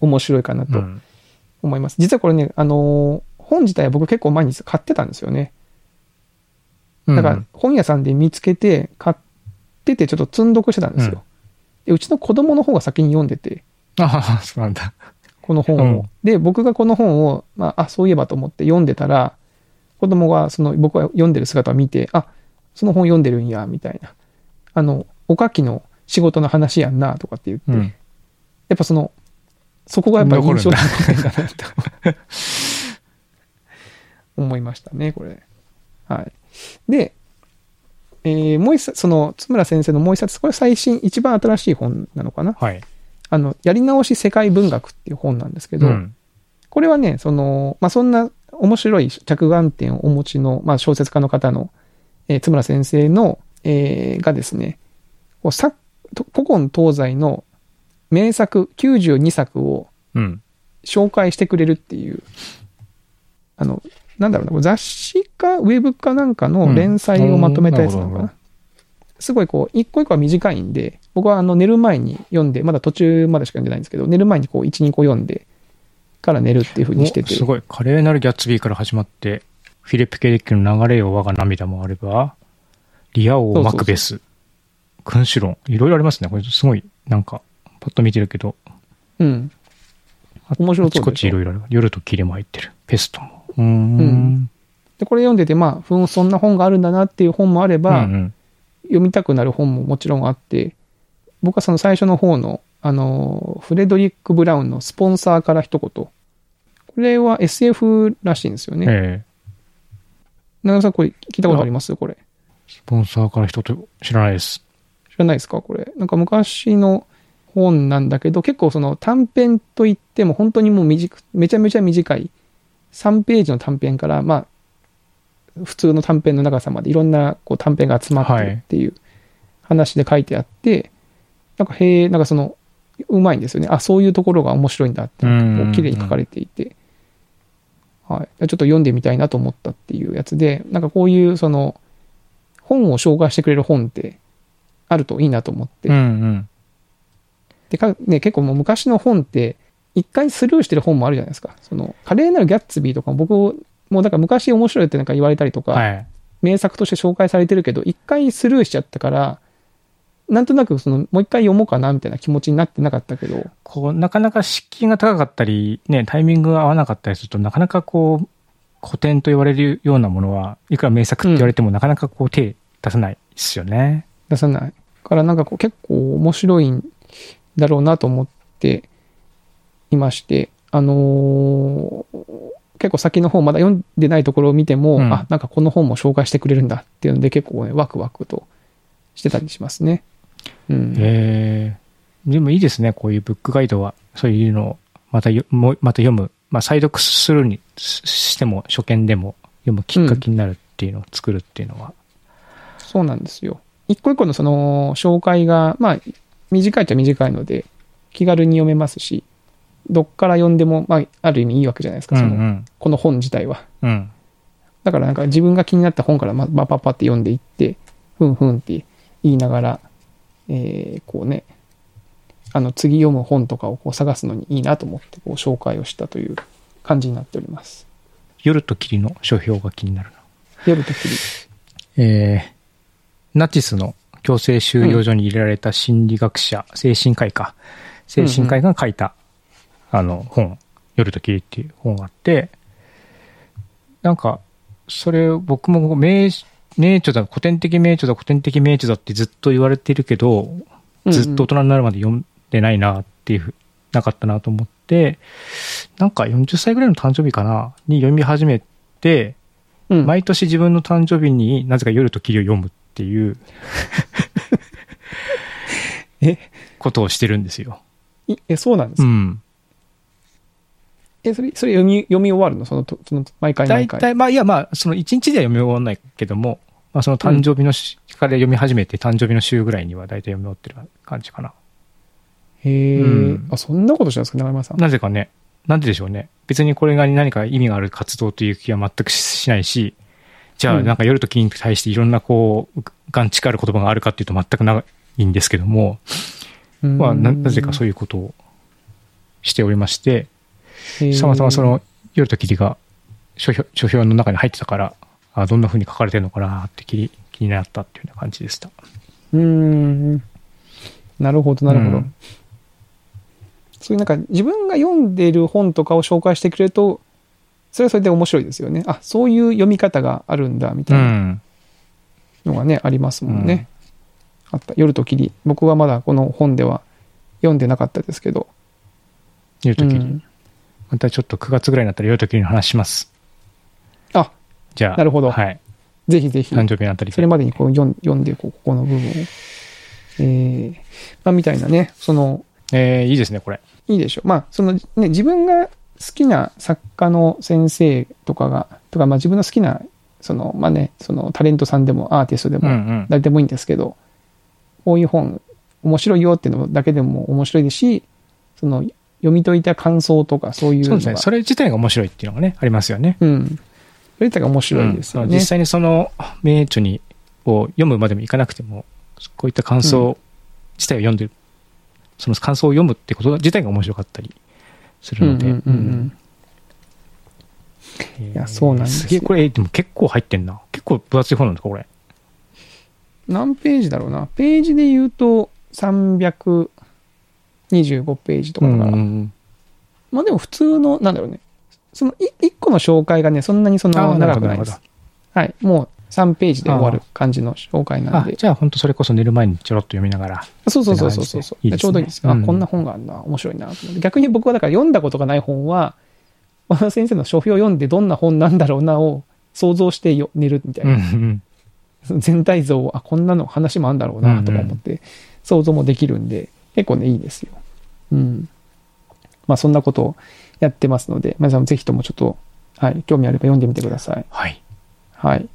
B: 面白いかなと
A: うん
B: 思います。実はこれね、あのー本自体は僕結構前に買ってたんですよね。だから本屋さんで見つけて、買っててちょっと積んどくしてたんですよ。
A: うん
B: でうちの子供の方が先に読んでて、
A: ああ、そうなんだ。
B: この本を。
A: うん
B: で、僕がこの本を、まあ、あ、そういえばと思って読んでたら、子供がその僕が読んでる姿を見て、あ、その本読んでるんや、みたいな。あの、おかきの仕事の話やんな、とかって言って、
A: うん。
B: やっぱその、そこがやっぱり印象に残ってるかなと思いましたね、これ。はい。で、えーもう一冊、その、津村先生のもう一冊、これ最新、一番新しい本なのかな？
A: はい。
B: あの、やり直し世界文学っていう本なんですけど、
A: うん。
B: これはね、その、まあ、そんな面白い着眼点をお持ちの、まあ、小説家の方の、えー津村先生の、えーがですね、こうさと古今東西の名作92作を
A: うん。
B: 紹介してくれるっていう、あの、なんだろうな、雑誌かウェブかなんかの連載をまとめたやつなのかな。
A: うん
B: すごいこう、一個一個は短いんで、僕はあの寝る前に読んで、まだ途中までしか読んでないんですけど、寝る前にこう、1、2個読んで、から寝るっていう風にしてて。
A: おすごい。華麗なるギャッツビーから始まって、フィリップ・ケデックの流れよ我が涙もあれば、リア王マクベス、君主論、いろいろありますね。これすごい、なんか、パッと見てるけど、
B: うん。
A: あ
B: 面白そう
A: あちこちいろいろある。夜と霧も入ってる。ペストも。うーん。
B: うんで、これ読んでて、まあ、ふん、そんな本があるんだなっていう本もあれば、
A: うんうん
B: 読みたくなる本ももちろんあって、僕はその最初の方の、あの、フレドリック・ブラウンのスポンサーから一言。これは SF らしいんですよね。
A: ええ
B: 長野さん、これ聞いたことあります？これ。
A: スポンサーから一つ知らないです。
B: 知らないですか？これ。なんか昔の本なんだけど、結構その短編といっても本当にもう短く、めちゃめちゃ短い3ページの短編から、まあ、普通の短編の長さまでいろんなこう短編が集まってるっていう話で書いてあって、なんかへえ、なんかその、うまいんですよね。あ、そういうところが面白いんだって、こう綺麗に書かれていて、はい。ちょっと読んでみたいなと思ったっていうやつで、なんかこういうその、本を紹介してくれる本ってあるといいなと思って、
A: うんうん。
B: でか、ね、結構もう昔の本って、一回スルーしてる本もあるじゃないですか。その、華麗なるギャッツビーとかも僕、もうだから昔面白いってなんか言われたりとか、
A: はい。
B: 名作として紹介されてるけど、一回スルーしちゃったから、なんとなくその、もう一回読もうかなみたいな気持ちになってなかったけど、
A: こう、なかなか敷居が高かったり、ね、タイミングが合わなかったりすると、なかなかこう、古典と言われるようなものは、いくら名作って言われても、なかなかこう手出さないですよね。
B: 出さない。だからなんかこう結構面白いんだろうなと思っていまして、あのー結構先の方まだ読んでないところを見ても、
A: うん
B: あ、なんかこの本も紹介してくれるんだっていうので結構ね、ワクワクとしてたりしますね。うん。
A: へえ。でもいいですね、こういうブックガイドは。そういうのを、またよ、また読む。まあ、再読するにししても、初見でも読むきっかけになるっていうのを作るっていうのは。
B: そうなんですよ。一個一個のその紹介が、まあ、短いっちゃ短いので、気軽に読めますし、どっから読んでも、まあ、ある意味いいわけじゃないですか、その、
A: ん
B: この本自体は。
A: うん。うん。
B: だからなんか自分が気になった本からま、まあ、パッパって読んでいって、ふんふんって言いながら、えーこうね、あの、次読む本とかをこう探すのにいいなと思って、こう、紹介をしたという感じになっております。
A: 夜と霧の書評が気になるな。
B: 夜と霧。
A: えー、ナチスの強制収容所に入れられた心理学者、精神科医か。精神科医が書いた、あの、本、夜と霧っていう本があって、なんか、それ僕も名、名著だ、古典的名著だ、古典的名著だってずっと言われてるけど、ずっと大人になるまで読んでないなっていうふう、なかったなと思って、なんか40歳ぐらいの誕生日かな、に読み始めて、
B: うん、うん
A: 毎年自分の誕生日になぜか夜と霧を読むっていう [laughs]
B: え、
A: ことをしてるんですよ。
B: いえ、そうなんですか、
A: うん。
B: え、それ、それ読み、読み終わるの？そのと、その、毎回毎回。
A: 大体、まあいやまあ、その一日では読み終わらないけども、まあその誕生日のし、から読み始めて誕生日の週ぐらいには大体読み終わってる感じかな。
B: へえ、
A: うん
B: あ、そんなことしたんですか、長山さん。
A: なぜかね、なんででしょうね。別にこれが何か意味がある活動という気は全くししないし、じゃあ
B: うん
A: なんか夜ときに対していろんなこう、ガンチカある言葉があるかっていうと全くないんですけども、まあななぜかそういうことをしておりまして、たまたまそ、の夜と霧が書評書評の中に入ってたから、あどんな風に書かれてるのかなって気に気になったっていうような感じでした。
B: うーん。なるほど、なるほど。
A: うん
B: そういうなんか自分が読んでる本とかを紹介してくれると、それはそれで面白いですよね。あ、そういう読み方があるんだ、み
A: う。
B: たいなんのがね、ありますもんね。あった。夜と霧。僕はまだこの本では読んでなかったですけど。
A: 夜と霧、
B: うん
A: またちょっと9月ぐらいになったら夜と霧の話します。
B: あ、
A: じゃあ。
B: なるほど
A: はい。
B: ぜひぜひ。
A: 誕生日のあたりで
B: それまでにこう読ん読んでこう、ここの部分を。えー、まあ、みたいなね、その、
A: えー、いいですね、これ。
B: いいでしょう。まあ、そのね、自分が好きな作家の先生とかが、とか、まあ自分の好きな、その、まあね、そのタレントさんでもアーティストでも、
A: うんうん。
B: 誰でもいいんですけど、こういう本、面白いよっていうのだけでも面白いですし、その、読み解いた感想とかそういうのが、
A: そうですね。それ自体が面白いっていうのがね、ありますよね。
B: うん。それ自体が面白いですよね。
A: うん実際にその名著にを読むまでもいかなくても、こういった感想自体を読んでる、その感想を読むってこと自体が面白かったりするので。
B: うんうんうんうん
A: えー
B: いやそうなんですよ
A: すげえ、これ、でも結構入ってんな。結構分厚い本なんですか、これ。
B: 何ページだろうな。ページで言うと325ページとかだから、
A: うん
B: まあでも普通の、なんだろうね。そのい一個の紹介がね、そんなにそ
A: あ
B: の
A: ーな
B: 長くないです。はい。もう3ページで終わる感じの紹介なんで。
A: あじゃあ本当それこそ寝る前にちょろっと読みながら。
B: そうそうそうそうそうそう、
A: いいね
B: ちょうどいいです。あ、
A: うん
B: こんな本があるんだ。面白いな。逆に僕はだから読んだことがない本は、和田先生の書評を読んでどんな本なんだろうなを想像してよ寝るみたい
A: うんう
B: な。
A: ん。
B: 全体像を、あ、こんなの話もあるんだろうなとか思って、想像もできるんで、結構ね、いいですよ。うん。まあそんなことをやってますので、皆さんもぜひともちょっと、はい、興味あれば読んでみてください。
A: はい。
B: はい。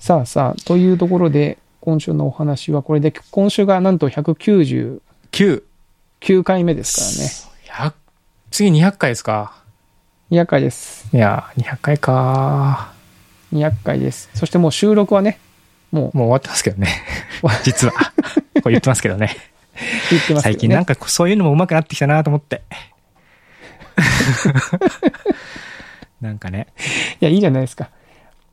B: さあさあ、というところで、今週のお話はこれで、今週がなんと199
A: 9。
B: 回目です
A: 100次200回ですか？
B: からね。200回です。
A: いやー、200回か
B: 200回です。そしてもう収録はね、もう
A: もう終わってますけどね。[laughs] 実は。これ言ってますけどね。[laughs]
B: 言ってますけどね。
A: 最近なんかそういうのも上手くなってきたなと思って。[laughs] なんかね。
B: いや、いいじゃないですか。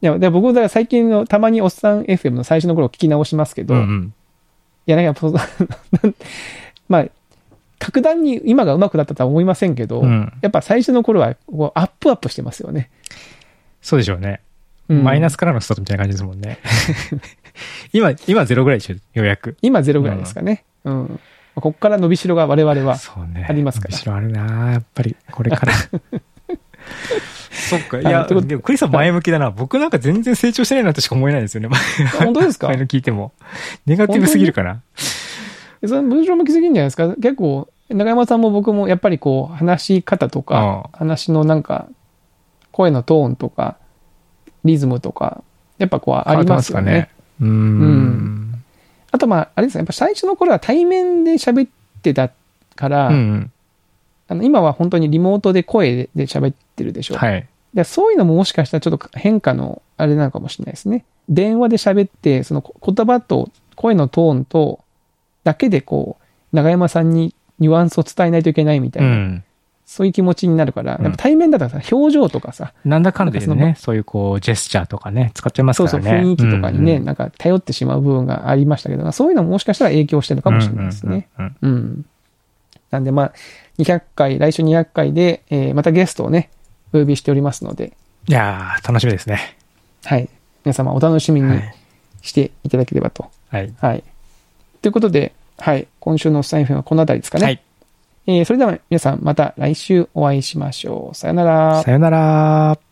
B: いや、で僕、だから最近の、たまにおっさん FM の最初の頃聞き直しますけど、い
A: うんうん。
B: や、なんか [laughs] まあ、格段に今が上手くなったとは思いませんけど、
A: うん
B: やっぱ最初の頃はこうアップアップしてますよね。
A: そうでしょうね。
B: うん
A: マイナスからのスタートみたいな感じですもんね。今、今ゼロぐらいでしょ、ようやく。
B: 今ゼロぐらいですかね。うん。ここから伸びしろが我々は。ありますから
A: 後ろあるなやっぱり、これから。[laughs] そっか。いや、でもクリスさん前向きだな。僕なんか全然成長してないなとしか思えないですよね。
B: 本当ですか？[laughs]
A: 前の聞いても。ネガティブすぎるかな。
B: その文章向きすぎんじゃないですか？結構、中山さんも僕もやっぱりこう、話し方とか、話のなんか、声のトーンとか、リズムとか、やっぱこう、ありますよね。
A: 変わっうーん。
B: あとまあ、あれですね、やっぱ最初の頃は対面で喋ってたから、
A: うん。
B: あの今は本当にリモートで声で喋ってるでしょ。
A: はい。
B: でそういうのももしかしたらちょっと変化のあれなのかもしれないですね。電話で喋って、そのこ言葉と声のトーンと、だけでこう、長山さんにニュアンスを伝えないといけないみたいな、
A: うん。
B: そういう気持ちになるから、
A: うん
B: やっぱ対面だったらさ、表情とかさ、
A: なんだかんだでね、そういうこう、ジェスチャーとかね、使っちゃいます
B: そうそう、
A: からね。
B: 雰囲気とかにね、
A: うん
B: なんか頼ってしまう部分がありましたけど、そういうのももしかしたら影響してるのかもしれないですね。。
A: うんうんうん
B: うん。なんでまあ、200回、来週200回で、えーまたゲストをね、お呼びしておりますので、
A: いやー、楽しみですね。
B: はい。皆様お楽しみに
A: はい。
B: していただければと。
A: はい。
B: はい。ということで、はい。今週のサインフェンはこの辺りですかね。
A: はい。
B: えーそれでは皆さんまた来週お会いしましょう。さよなら。
A: さよなら。